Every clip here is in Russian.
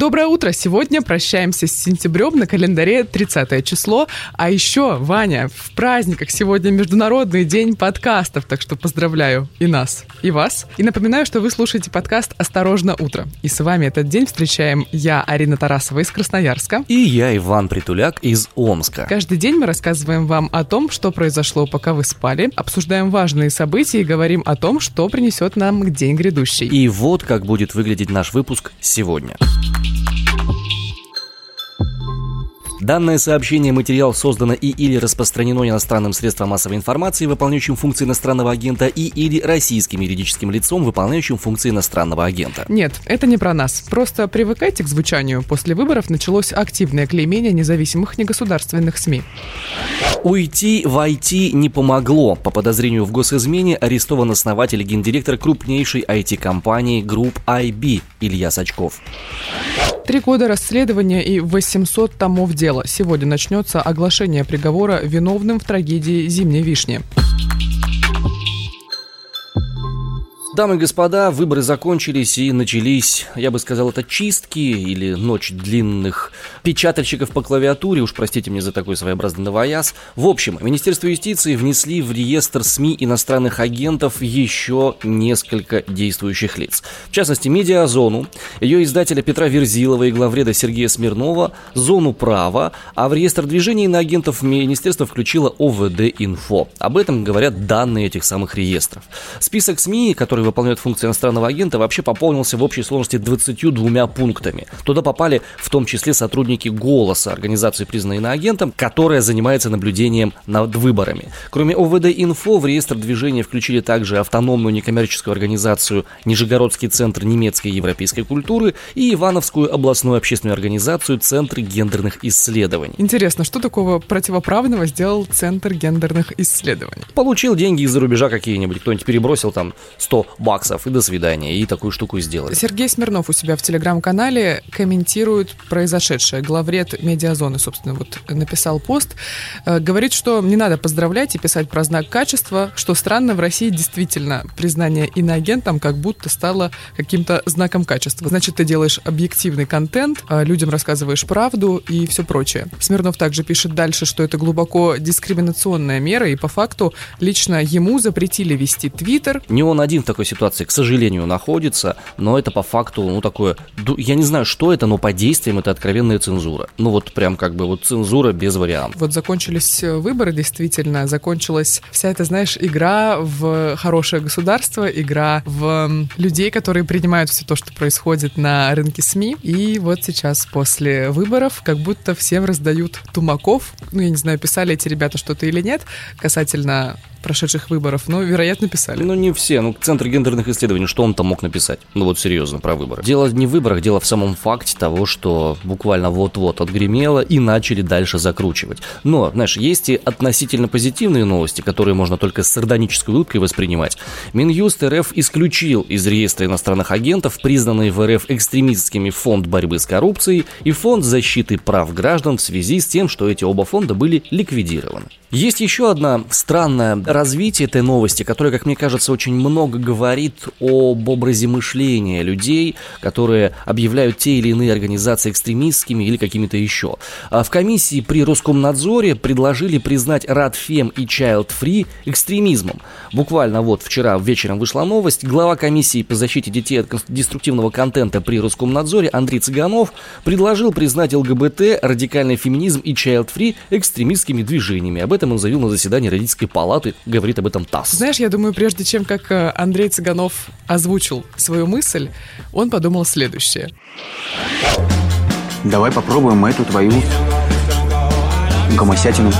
Доброе утро! Сегодня прощаемся с сентябрем на календаре 30 число. А еще, Ваня, в праздниках сегодня Международный день подкастов, так что поздравляю и нас, и вас. И напоминаю, что вы слушаете подкаст «Осторожно, утро». И с вами этот день встречаем я, Арина Тарасова из Красноярска. И я, Иван Притуляк из Омска. Каждый день мы рассказываем вам о том, что произошло, пока вы спали, обсуждаем важные события и говорим о том, что принесет нам день грядущий. И вот как будет выглядеть наш выпуск сегодня. Данное сообщение материал создано и или распространено иностранным средством массовой информации, выполняющим функции иностранного агента, и или российским юридическим лицом, выполняющим функции иностранного агента. Нет, это не про нас. Просто привыкайте к звучанию. После выборов началось активное клеймение независимых негосударственных СМИ. Уйти в IT не помогло. По подозрению в госизмене арестован основатель и гендиректор крупнейшей IT-компании Group IB Илья Сачков. Три года расследования и 800 томов дела. Сегодня начнется оглашение приговора виновным в трагедии «Зимней вишни». Дамы и господа, выборы закончились и начались, я бы сказал, это чистки или ночь длинных печатальщиков по клавиатуре, уж простите мне за такой своеобразный новояз. В общем, Министерство юстиции внесли в реестр СМИ иностранных агентов еще несколько действующих лиц. В частности, медиазону, ее издателя Петра Верзилова и главреда Сергея Смирнова, зону права, а в реестр движений на агентов министерство включило ОВД-инфо. Об этом говорят данные этих самых реестров. Список СМИ, который который выполняет функции иностранного агента, вообще пополнился в общей сложности 22 пунктами. Туда попали в том числе сотрудники «Голоса», организации, признанной иноагентом, которая занимается наблюдением над выборами. Кроме ОВД-инфо, в реестр движения включили также автономную некоммерческую организацию Нижегородский центр немецкой и европейской культуры и Ивановскую областную общественную организацию Центр гендерных исследований. Интересно, что такого противоправного сделал Центр гендерных исследований? Получил деньги из-за рубежа какие-нибудь, кто-нибудь перебросил там 100 баксов и до свидания, и такую штуку сделали. Сергей Смирнов у себя в телеграм-канале комментирует произошедшее. Главред медиазоны, собственно, вот написал пост. Э, говорит, что не надо поздравлять и писать про знак качества, что странно, в России действительно признание иноагентом как будто стало каким-то знаком качества. Значит, ты делаешь объективный контент, а людям рассказываешь правду и все прочее. Смирнов также пишет дальше, что это глубоко дискриминационная мера, и по факту лично ему запретили вести твиттер. Не он один в такой ситуации, к сожалению, находится, но это по факту, ну, такое, я не знаю, что это, но по действиям это откровенная цензура. Ну, вот прям как бы вот цензура без вариантов. Вот закончились э, выборы, действительно, закончилась вся эта, знаешь, игра в хорошее государство, игра в людей, которые принимают все то, что происходит на рынке СМИ. И вот сейчас после выборов как будто всем раздают тумаков. Ну, я не знаю, писали эти ребята что-то или нет касательно прошедших выборов, но, вероятно, писали. Ну, не все. Ну, Центр гендерных исследований, что он там мог написать? Ну, вот серьезно, про выборы. Дело не в выборах, дело в самом факте того, что буквально вот-вот отгремело и начали дальше закручивать. Но, знаешь, есть и относительно позитивные новости, которые можно только с сардонической улыбкой воспринимать. Минюст РФ исключил из реестра иностранных агентов признанные в РФ экстремистскими фонд борьбы с коррупцией и фонд защиты прав граждан в связи с тем, что эти оба фонда были ликвидированы. Есть еще одна странная развитие этой новости, которое, как мне кажется, очень много говорит об образе мышления людей, которые объявляют те или иные организации экстремистскими или какими-то еще. А в комиссии при Роскомнадзоре предложили признать Радфем и Child Free экстремизмом. Буквально вот вчера вечером вышла новость. Глава комиссии по защите детей от деструктивного контента при Роскомнадзоре Андрей Цыганов предложил признать ЛГБТ, радикальный феминизм и Child Free экстремистскими движениями. Об этом он заявил на заседании родительской палаты говорит об этом ТАСС. Знаешь, я думаю, прежде чем как э, Андрей Цыганов озвучил свою мысль, он подумал следующее. Давай попробуем эту твою гомосятину.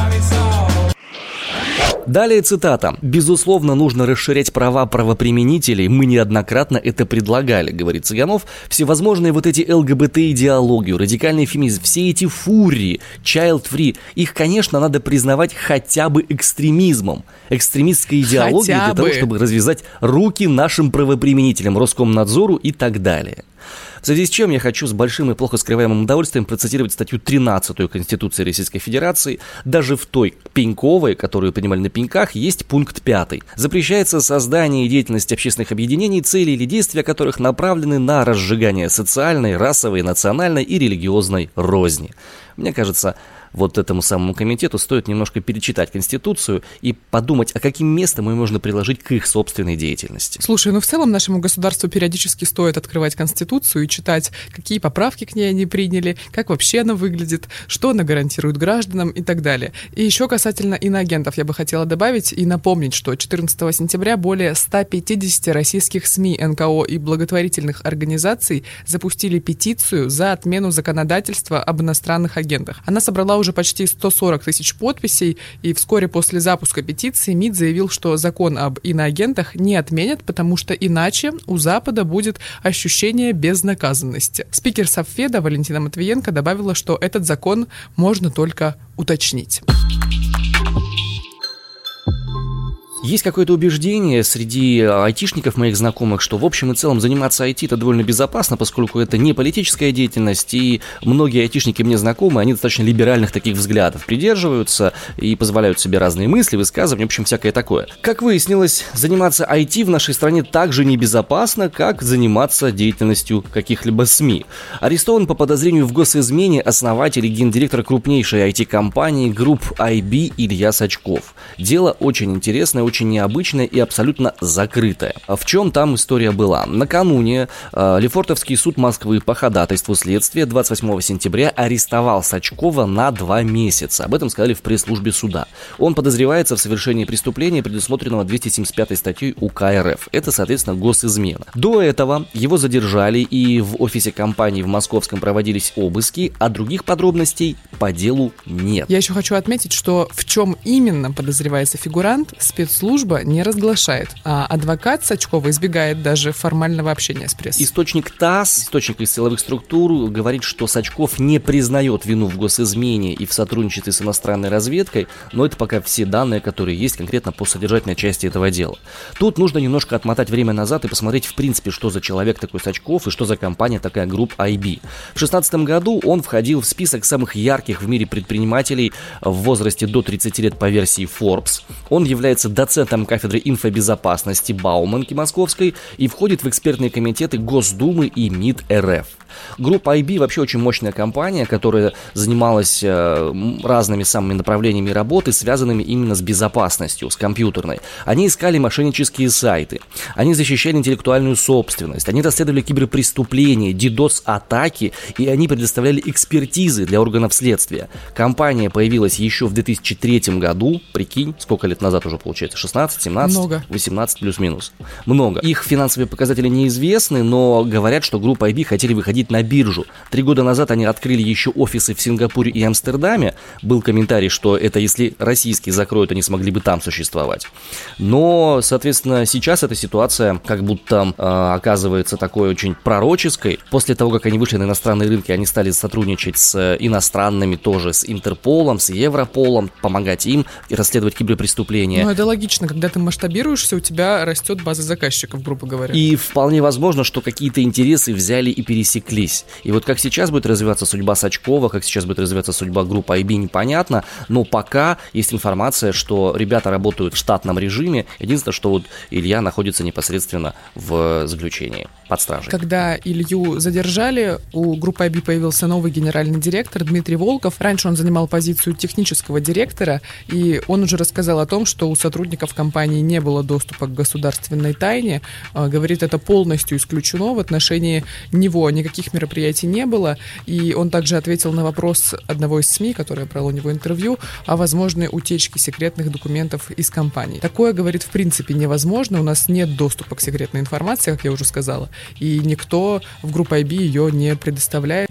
Далее цитата. «Безусловно, нужно расширять права правоприменителей. Мы неоднократно это предлагали», — говорит Цыганов. «Всевозможные вот эти ЛГБТ-идеологию, радикальный феминизм, все эти фурии, child-free, их, конечно, надо признавать хотя бы экстремизмом. Экстремистской идеологией для того, чтобы развязать руки нашим правоприменителям, Роскомнадзору и так далее». В связи с чем я хочу с большим и плохо скрываемым удовольствием процитировать статью 13 Конституции Российской Федерации. Даже в той пеньковой, которую принимали на пеньках, есть пункт 5. Запрещается создание и деятельность общественных объединений, цели или действия которых направлены на разжигание социальной, расовой, национальной и религиозной розни. Мне кажется, вот этому самому комитету стоит немножко перечитать Конституцию и подумать, а каким местом ее можно приложить к их собственной деятельности. Слушай, ну в целом нашему государству периодически стоит открывать Конституцию и читать, какие поправки к ней они приняли, как вообще она выглядит, что она гарантирует гражданам и так далее. И еще касательно иноагентов я бы хотела добавить и напомнить, что 14 сентября более 150 российских СМИ, НКО и благотворительных организаций запустили петицию за отмену законодательства об иностранных агентах. Она собрала уже почти 140 тысяч подписей, и вскоре после запуска петиции МИД заявил, что закон об иноагентах не отменят, потому что иначе у Запада будет ощущение безнаказанности. Спикер Совфеда Валентина Матвиенко добавила, что этот закон можно только уточнить. Есть какое-то убеждение среди айтишников моих знакомых, что в общем и целом заниматься IT это довольно безопасно, поскольку это не политическая деятельность, и многие айтишники мне знакомы, они достаточно либеральных таких взглядов придерживаются и позволяют себе разные мысли, высказывания, в общем, всякое такое. Как выяснилось, заниматься IT в нашей стране так же небезопасно, как заниматься деятельностью каких-либо СМИ. Арестован по подозрению в госизмене основатель и гендиректор крупнейшей IT-компании групп IB Илья Сачков. Дело очень интересное, очень необычная и абсолютно закрытая. В чем там история была? Накануне э, Лефортовский суд Москвы по ходатайству следствия 28 сентября арестовал Сачкова на два месяца. Об этом сказали в пресс-службе суда. Он подозревается в совершении преступления, предусмотренного 275 статьей УК РФ. Это, соответственно, госизмена. До этого его задержали и в офисе компании в Московском проводились обыски, а других подробностей по делу нет. Я еще хочу отметить, что в чем именно подозревается фигурант, спец служба не разглашает, а адвокат Сачкова избегает даже формального общения с прессой. Источник ТАСС, источник из силовых структур, говорит, что Сачков не признает вину в госизмене и в сотрудничестве с иностранной разведкой, но это пока все данные, которые есть конкретно по содержательной части этого дела. Тут нужно немножко отмотать время назад и посмотреть, в принципе, что за человек такой Сачков и что за компания такая группа IB. В 2016 году он входил в список самых ярких в мире предпринимателей в возрасте до 30 лет по версии Forbes. Он является доцентом кафедры инфобезопасности Бауманки Московской и входит в экспертные комитеты Госдумы и МИД РФ. Группа IB вообще очень мощная компания, которая занималась э, разными самыми направлениями работы, связанными именно с безопасностью, с компьютерной. Они искали мошеннические сайты, они защищали интеллектуальную собственность, они расследовали киберпреступления, DDoS-атаки, и они предоставляли экспертизы для органов следствия. Компания появилась еще в 2003 году, прикинь, сколько лет назад уже получается, 16, 17, Много. 18 плюс-минус. Много. Их финансовые показатели неизвестны, но говорят, что группа IB хотели выходить на биржу. Три года назад они открыли еще офисы в Сингапуре и Амстердаме. Был комментарий, что это если российские закроют, они смогли бы там существовать. Но, соответственно, сейчас эта ситуация как будто э, оказывается такой очень пророческой. После того, как они вышли на иностранные рынки, они стали сотрудничать с иностранными тоже, с Интерполом, с Европолом, помогать им и расследовать киберпреступления. Ну, это логично. Когда ты масштабируешься, у тебя растет база заказчиков, грубо говоря. И вполне возможно, что какие-то интересы взяли и пересекли пересеклись. И вот как сейчас будет развиваться судьба Сачкова, как сейчас будет развиваться судьба группы IB, непонятно, но пока есть информация, что ребята работают в штатном режиме. Единственное, что вот Илья находится непосредственно в заключении, под стражей. Когда Илью задержали, у группы IB появился новый генеральный директор Дмитрий Волков. Раньше он занимал позицию технического директора, и он уже рассказал о том, что у сотрудников компании не было доступа к государственной тайне. А, говорит, это полностью исключено в отношении него. Никаких мероприятий не было, и он также ответил на вопрос одного из СМИ, который брал у него интервью, о возможной утечке секретных документов из компании. Такое, говорит, в принципе невозможно, у нас нет доступа к секретной информации, как я уже сказала, и никто в группе IB ее не предоставляет.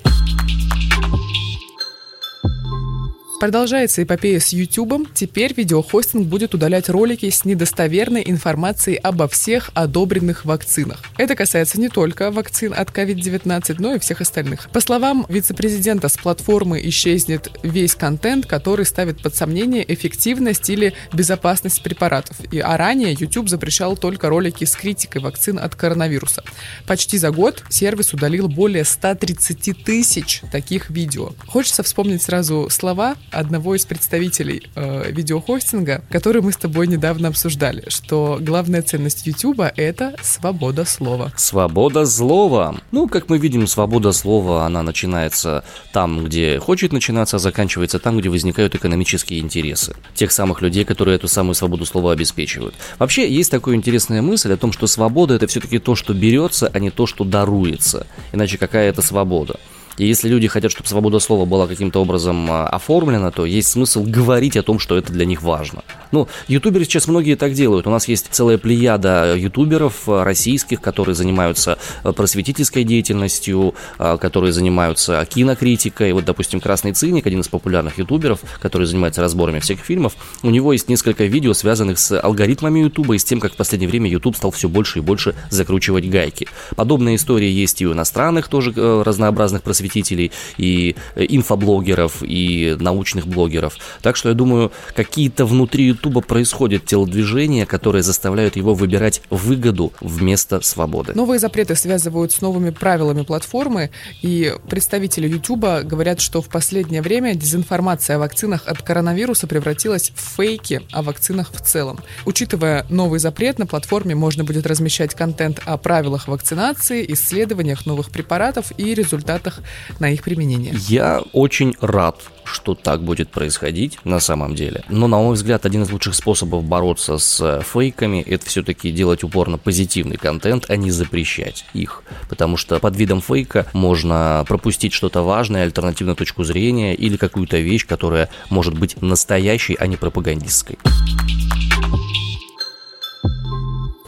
Продолжается эпопея с YouTube. Теперь видеохостинг будет удалять ролики с недостоверной информацией обо всех одобренных вакцинах. Это касается не только вакцин от COVID-19, но и всех остальных. По словам вице-президента, с платформы исчезнет весь контент, который ставит под сомнение эффективность или безопасность препаратов. И, а ранее YouTube запрещал только ролики с критикой вакцин от коронавируса. Почти за год сервис удалил более 130 тысяч таких видео. Хочется вспомнить сразу слова одного из представителей э, видеохостинга, который мы с тобой недавно обсуждали, что главная ценность YouTube — это свобода слова. Свобода слова. Ну, как мы видим, свобода слова, она начинается там, где хочет начинаться, а заканчивается там, где возникают экономические интересы. Тех самых людей, которые эту самую свободу слова обеспечивают. Вообще, есть такая интересная мысль о том, что свобода — это все-таки то, что берется, а не то, что даруется. Иначе какая это свобода? И если люди хотят, чтобы свобода слова была каким-то образом а, оформлена, то есть смысл говорить о том, что это для них важно. Ну, ютуберы сейчас многие так делают. У нас есть целая плеяда ютуберов а, российских, которые занимаются а, просветительской деятельностью, которые занимаются кинокритикой. Вот, допустим, Красный Циник, один из популярных ютуберов, который занимается разборами всех фильмов, у него есть несколько видео, связанных с алгоритмами ютуба и с тем, как в последнее время ютуб стал все больше и больше закручивать гайки. Подобные истории есть и у иностранных тоже э, разнообразных просветителей и э, инфоблогеров, и научных блогеров. Так что я думаю, какие-то внутри Ютуба происходят телодвижения, которые заставляют его выбирать выгоду вместо свободы. Новые запреты связывают с новыми правилами платформы, и представители Ютуба говорят, что в последнее время дезинформация о вакцинах от коронавируса превратилась в фейки о вакцинах в целом. Учитывая новый запрет, на платформе можно будет размещать контент о правилах вакцинации, исследованиях новых препаратов и результатах на их применение. Я очень рад, что так будет происходить на самом деле. Но, на мой взгляд, один из лучших способов бороться с фейками – это все-таки делать упор на позитивный контент, а не запрещать их. Потому что под видом фейка можно пропустить что-то важное, альтернативную точку зрения или какую-то вещь, которая может быть настоящей, а не пропагандистской.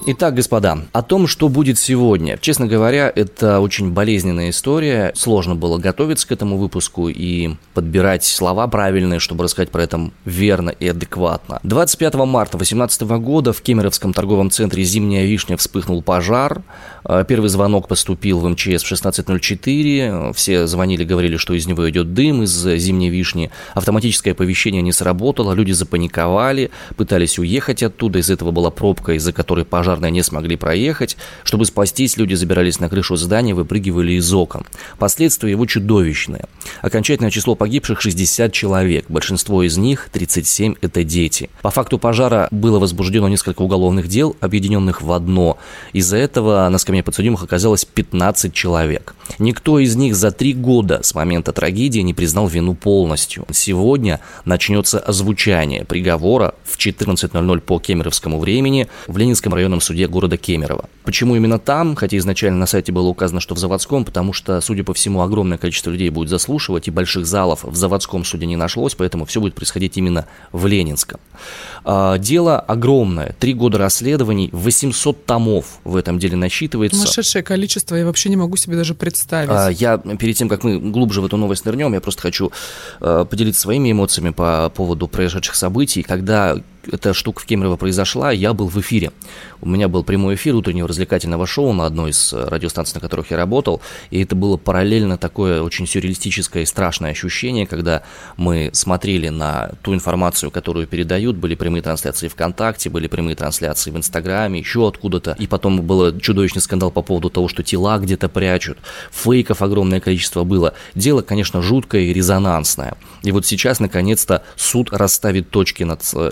Итак, господа, о том, что будет сегодня. Честно говоря, это очень болезненная история. Сложно было готовиться к этому выпуску и подбирать слова правильные, чтобы рассказать про это верно и адекватно. 25 марта 2018 года в Кемеровском торговом центре «Зимняя вишня» вспыхнул пожар. Э, первый звонок поступил в МЧС в 16.04. Все звонили, говорили, что из него идет дым из «Зимней вишни». Автоматическое оповещение не сработало, люди запаниковали, пытались уехать оттуда. Из этого была пробка, из-за которой пожар пожарные не смогли проехать. Чтобы спастись, люди забирались на крышу здания, выпрыгивали из окон. Последствия его чудовищные. Окончательное число погибших 60 человек. Большинство из них, 37, это дети. По факту пожара было возбуждено несколько уголовных дел, объединенных в одно. Из-за этого на скамье подсудимых оказалось 15 человек. Никто из них за три года с момента трагедии не признал вину полностью. Сегодня начнется озвучание приговора в 14.00 по кемеровскому времени в Ленинском районном суде города Кемерово. Почему именно там, хотя изначально на сайте было указано, что в заводском, потому что, судя по всему, огромное количество людей будет заслушивать, и больших залов в заводском суде не нашлось, поэтому все будет происходить именно в Ленинском. А, дело огромное, три года расследований, 800 томов в этом деле насчитывается. Сумасшедшее количество, я вообще не могу себе даже представить. А, я перед тем, как мы глубже в эту новость нырнем, я просто хочу а, поделиться своими эмоциями по поводу произошедших событий, когда эта штука в Кемерово произошла, я был в эфире. У меня был прямой эфир утреннего развлекательного шоу на одной из э, радиостанций, на которых я работал, и это было параллельно такое очень сюрреалистическое и страшное ощущение, когда мы смотрели на ту информацию, которую передают, были прямые трансляции ВКонтакте, были прямые трансляции в Инстаграме, еще откуда-то, и потом был чудовищный скандал по поводу того, что тела где-то прячут, фейков огромное количество было. Дело, конечно, жуткое и резонансное. И вот сейчас, наконец-то, суд расставит точки над э,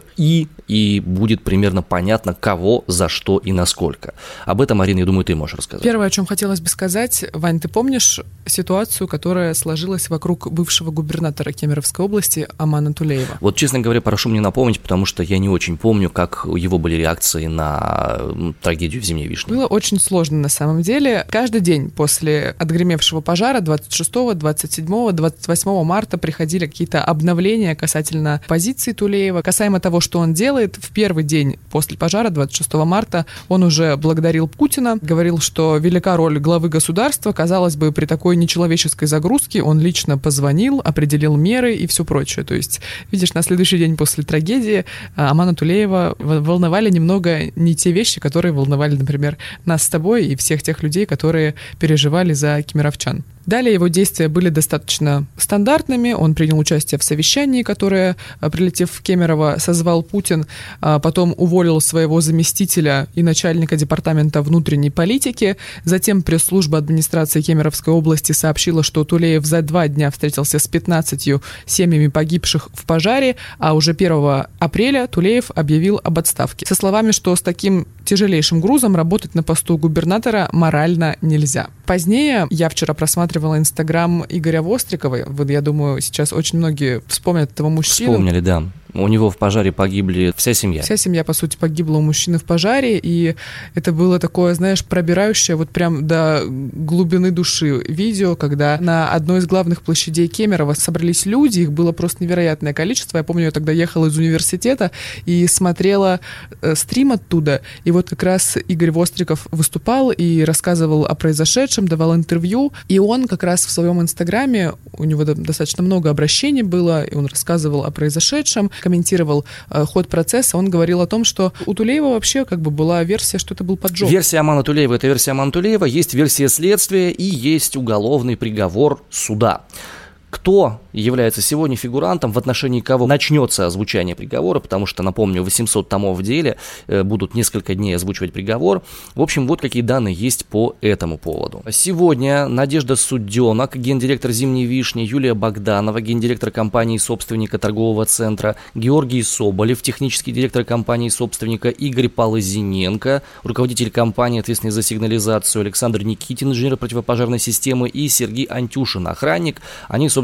«и», и будет примерно понятно, кого, за что и насколько. Об этом, Арина, я думаю, ты можешь рассказать. Первое, о чем хотелось бы сказать, Вань, ты помнишь ситуацию, которая сложилась вокруг бывшего губернатора Кемеровской области Амана Тулеева? Вот, честно говоря, прошу мне напомнить, потому что я не очень помню, как его были реакции на трагедию в Зимней Вишне. Было очень сложно на самом деле. Каждый день после отгремевшего пожара 26, 27, 28 марта приходили какие-то обновления касательно позиции Тулеева, касаемо того, что он он делает? В первый день после пожара, 26 марта, он уже благодарил Путина, говорил, что велика роль главы государства. Казалось бы, при такой нечеловеческой загрузке он лично позвонил, определил меры и все прочее. То есть, видишь, на следующий день после трагедии а, Амана Тулеева волновали немного не те вещи, которые волновали, например, нас с тобой и всех тех людей, которые переживали за кемеровчан. Далее его действия были достаточно стандартными. Он принял участие в совещании, которое, а, прилетев в Кемерово, созвал Путин. А потом уволил своего заместителя и начальника департамента внутренней политики. Затем пресс-служба администрации Кемеровской области сообщила, что Тулеев за два дня встретился с 15 семьями погибших в пожаре, а уже 1 апреля Тулеев объявил об отставке. Со словами, что с таким тяжелейшим грузом работать на посту губернатора морально нельзя. Позднее я вчера просматривала инстаграм Игоря Вострикова. Вот я думаю, сейчас очень многие вспомнят этого мужчину. Вспомнили, да. У него в пожаре погибли вся семья. Вся семья, по сути, погибла у мужчины в пожаре, и это было такое, знаешь, пробирающее вот прям до глубины души видео, когда на одной из главных площадей Кемерово собрались люди, их было просто невероятное количество. Я помню, я тогда ехала из университета и смотрела э, стрим оттуда, и вот как раз Игорь Востриков выступал и рассказывал о произошедшем, давал интервью, и он как раз в своем инстаграме, у него достаточно много обращений было, и он рассказывал о произошедшем, комментировал э, ход процесса, он говорил о том, что у Тулеева вообще как бы была версия, что это был поджог. Версия Амана Тулеева – это версия Амана Тулеева, есть версия следствия и есть уголовный приговор суда. Кто является сегодня фигурантом, в отношении кого начнется озвучание приговора, потому что, напомню, 800 томов в деле, э, будут несколько дней озвучивать приговор. В общем, вот какие данные есть по этому поводу. Сегодня Надежда Суденок, гендиректор «Зимней вишни», Юлия Богданова, гендиректор компании собственника торгового центра, Георгий Соболев, технический директор компании собственника, Игорь Полозиненко, руководитель компании, ответственный за сигнализацию, Александр Никитин, инженер противопожарной системы и Сергей Антюшин, охранник. Они, собственно,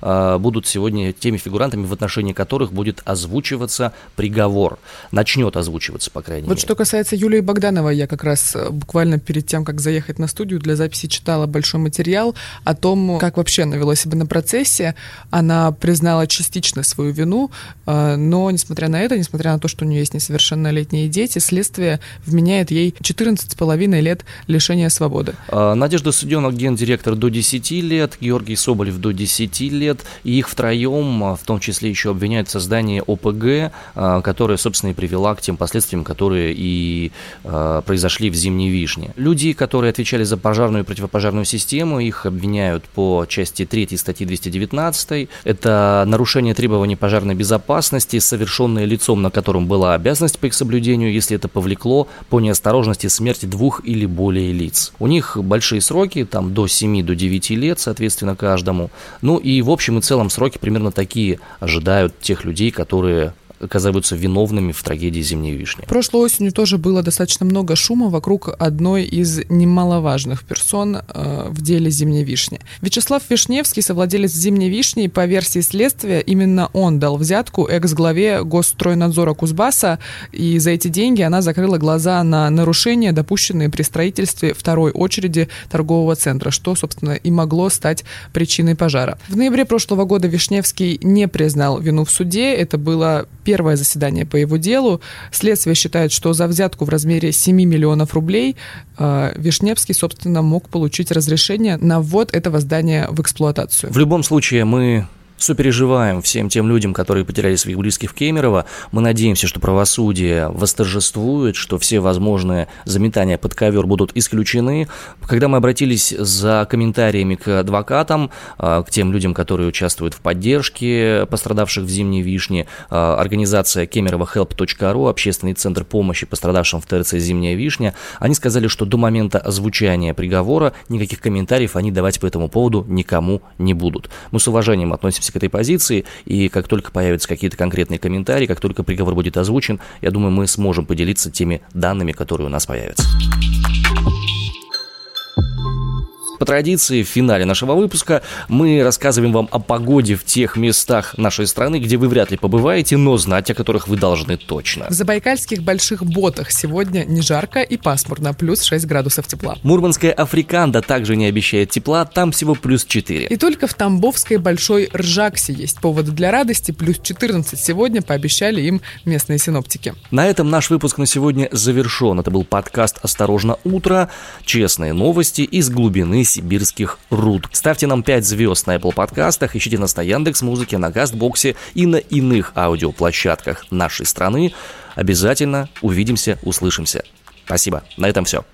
э, будут сегодня теми фигурантами, в отношении которых будет озвучиваться приговор. Начнет озвучиваться, по крайней вот мере. что касается Юлии Богдановой, я как раз э, буквально перед тем, как заехать на студию для записи, читала большой материал о том, как вообще она вела себя на процессе. Она признала частично свою вину, э, но, несмотря на это, несмотря на то, что у нее есть несовершеннолетние дети, следствие вменяет ей 14,5 лет лишения свободы. Надежда Суденок, гендиректор до 10 лет, Георгий Соболев до 10 10 лет, и их втроем, а, в том числе еще обвиняют в создании ОПГ, а, которая, собственно, и привела к тем последствиям, которые и а, произошли в Зимней Вишне. Люди, которые отвечали за пожарную и противопожарную систему, их обвиняют по части 3 статьи 219. Это нарушение требований пожарной безопасности, совершенное лицом, на котором была обязанность по их соблюдению, если это повлекло по неосторожности смерти двух или более лиц. У них большие сроки, там до 7 до 9 лет, соответственно, каждому. Ну и в общем и целом сроки примерно такие ожидают тех людей, которые оказываются виновными в трагедии зимней вишни. Прошлой осенью тоже было достаточно много шума вокруг одной из немаловажных персон э, в деле зимней вишни. Вячеслав Вишневский, совладелец зимней вишни, по версии следствия, именно он дал взятку экс-главе Госстройнадзора Кузбасса, и за эти деньги она закрыла глаза на нарушения, допущенные при строительстве второй очереди торгового центра, что, собственно, и могло стать причиной пожара. В ноябре прошлого года Вишневский не признал вину в суде. Это было первое заседание по его делу. Следствие считает, что за взятку в размере 7 миллионов рублей э, Вишневский, собственно, мог получить разрешение на ввод этого здания в эксплуатацию. В любом случае, мы сопереживаем всем тем людям, которые потеряли своих близких в Кемерово. Мы надеемся, что правосудие восторжествует, что все возможные заметания под ковер будут исключены. Когда мы обратились за комментариями к адвокатам, а, к тем людям, которые участвуют в поддержке пострадавших в Зимней Вишне, а, организация kemerovohelp.ru, общественный центр помощи пострадавшим в ТРЦ «Зимняя Вишня», они сказали, что до момента озвучания приговора никаких комментариев они давать по этому поводу никому не будут. Мы с уважением относимся относимся к этой позиции, и как только появятся какие-то конкретные комментарии, как только приговор будет озвучен, я думаю, мы сможем поделиться теми данными, которые у нас появятся. По традиции, в финале нашего выпуска мы рассказываем вам о погоде в тех местах нашей страны, где вы вряд ли побываете, но знать о которых вы должны точно. В забайкальских больших ботах сегодня не жарко и пасмурно, плюс 6 градусов тепла. Мурманская Африканда также не обещает тепла, там всего плюс 4. И только в Тамбовской Большой Ржаксе есть поводы для радости, плюс 14 сегодня пообещали им местные синоптики. На этом наш выпуск на сегодня завершен. Это был подкаст «Осторожно, утро», честные новости из глубины сибирских руд. Ставьте нам 5 звезд на Apple подкастах, ищите нас на Яндекс Музыке, на Гастбоксе и на иных аудиоплощадках нашей страны. Обязательно увидимся, услышимся. Спасибо. На этом все.